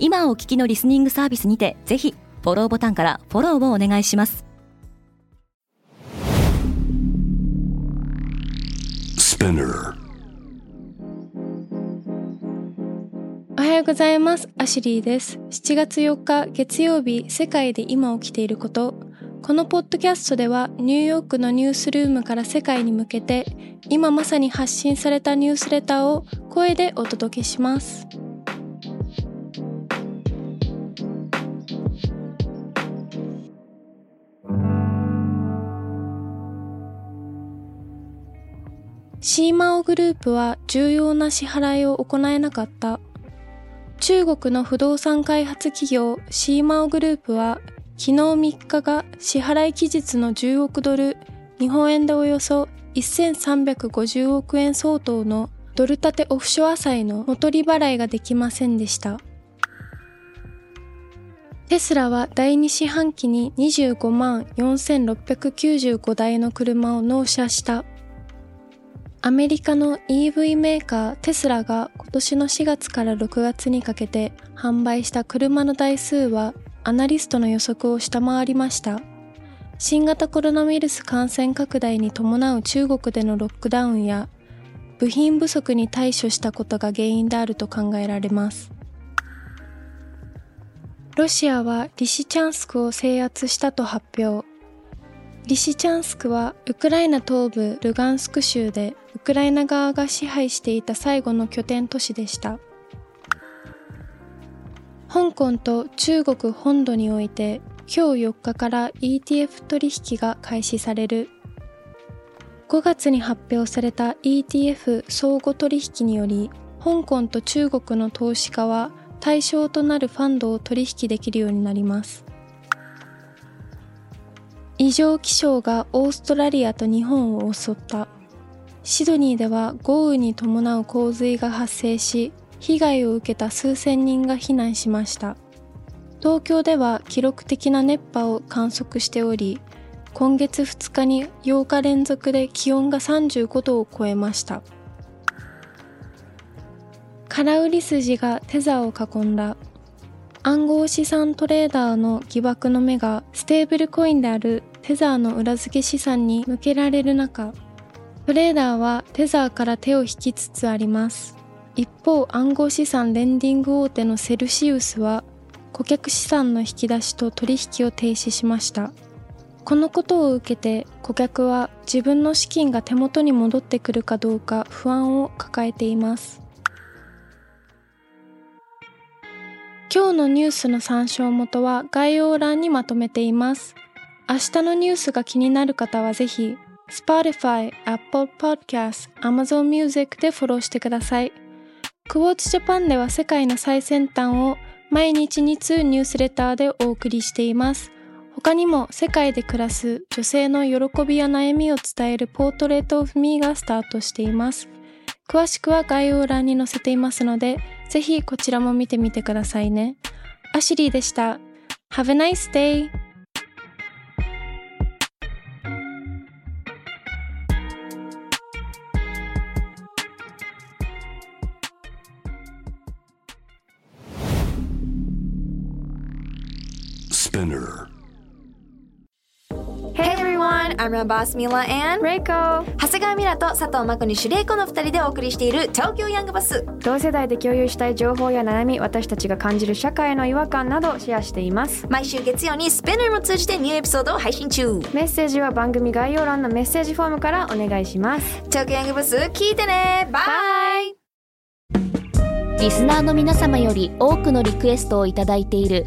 今お聞きのリスニングサービスにてぜひフォローボタンからフォローをお願いします。おはようございます。アシュリーです。7月4日月曜日世界で今起きていること。このポッドキャストではニューヨークのニュースルームから世界に向けて今まさに発信されたニュースレターを声でお届けしますシーマオグループは重要な支払いを行えなかった。中国の不動産開発企業シーマオグループは昨日3日が支払い期日の10億ドル、日本円でおよそ1350億円相当のドル建てオフショア債の元利払いができませんでした。テスラは第2四半期に25万4695台の車を納車した。アメリカの EV メーカーテスラが今年の4月から6月にかけて販売した車の台数はアナリストの予測を下回りました。新型コロナウイルス感染拡大に伴う中国でのロックダウンや部品不足に対処したことが原因であると考えられます。ロシアはリシチャンスクを制圧したと発表。リシチャンスクはウクライナ東部ルガンスク州でウクライナ側が支配していた最後の拠点都市でした。香港と中国本土において今日4日から ETF 取引が開始される。5月に発表された ETF 相互取引により香港と中国の投資家は対象となるファンドを取引できるようになります。異常気象がオーストラリアと日本を襲った。シドニーでは豪雨に伴う洪水が発生し、被害を受けた数千人が避難しました。東京では記録的な熱波を観測しており、今月2日に8日連続で気温が35度を超えました。空売り筋がテザーを囲んだ暗号資産トレーダーの疑惑の目がステーブルコインであるテザーの裏付け資産に向けられる中、トレーダーはテザーから手を引きつつあります。一方、暗号資産レンディング大手のセルシウスは、顧客資産の引き出しと取引を停止しました。このことを受けて顧客は自分の資金が手元に戻ってくるかどうか不安を抱えています。今日のニュースの参照元は概要欄にまとめています。明日のニュースが気になる方はぜひ、Spotify、Apple Podcast、Amazon Music でフォローしてください。クォーツジャパンでは世界の最先端を毎日2通ニュースレターでお送りしています。他にも世界で暮らす女性の喜びや悩みを伝えるポートレートオフミーがスタートしています。詳しくは概要欄に載せていますので、ぜひこちらも見てみてくださいね。アシリーでした。Have a nice day! Spinner. I'm your boss Mila and Reiko. 長谷川ミラと佐藤真子にシュレイコの2人でお送りしている東京ヤングバス。同世代で共有したい情報や悩み私たちが感じる社会の違和感などシェアしています。毎週月曜にスペナーも通じてニューエピソードを配信中。メッセージは番組概要欄のメッセージフォームからお願いします。東京ヤングバス聞いてね。バイリスナーの皆様より多くのリクエストをいただいている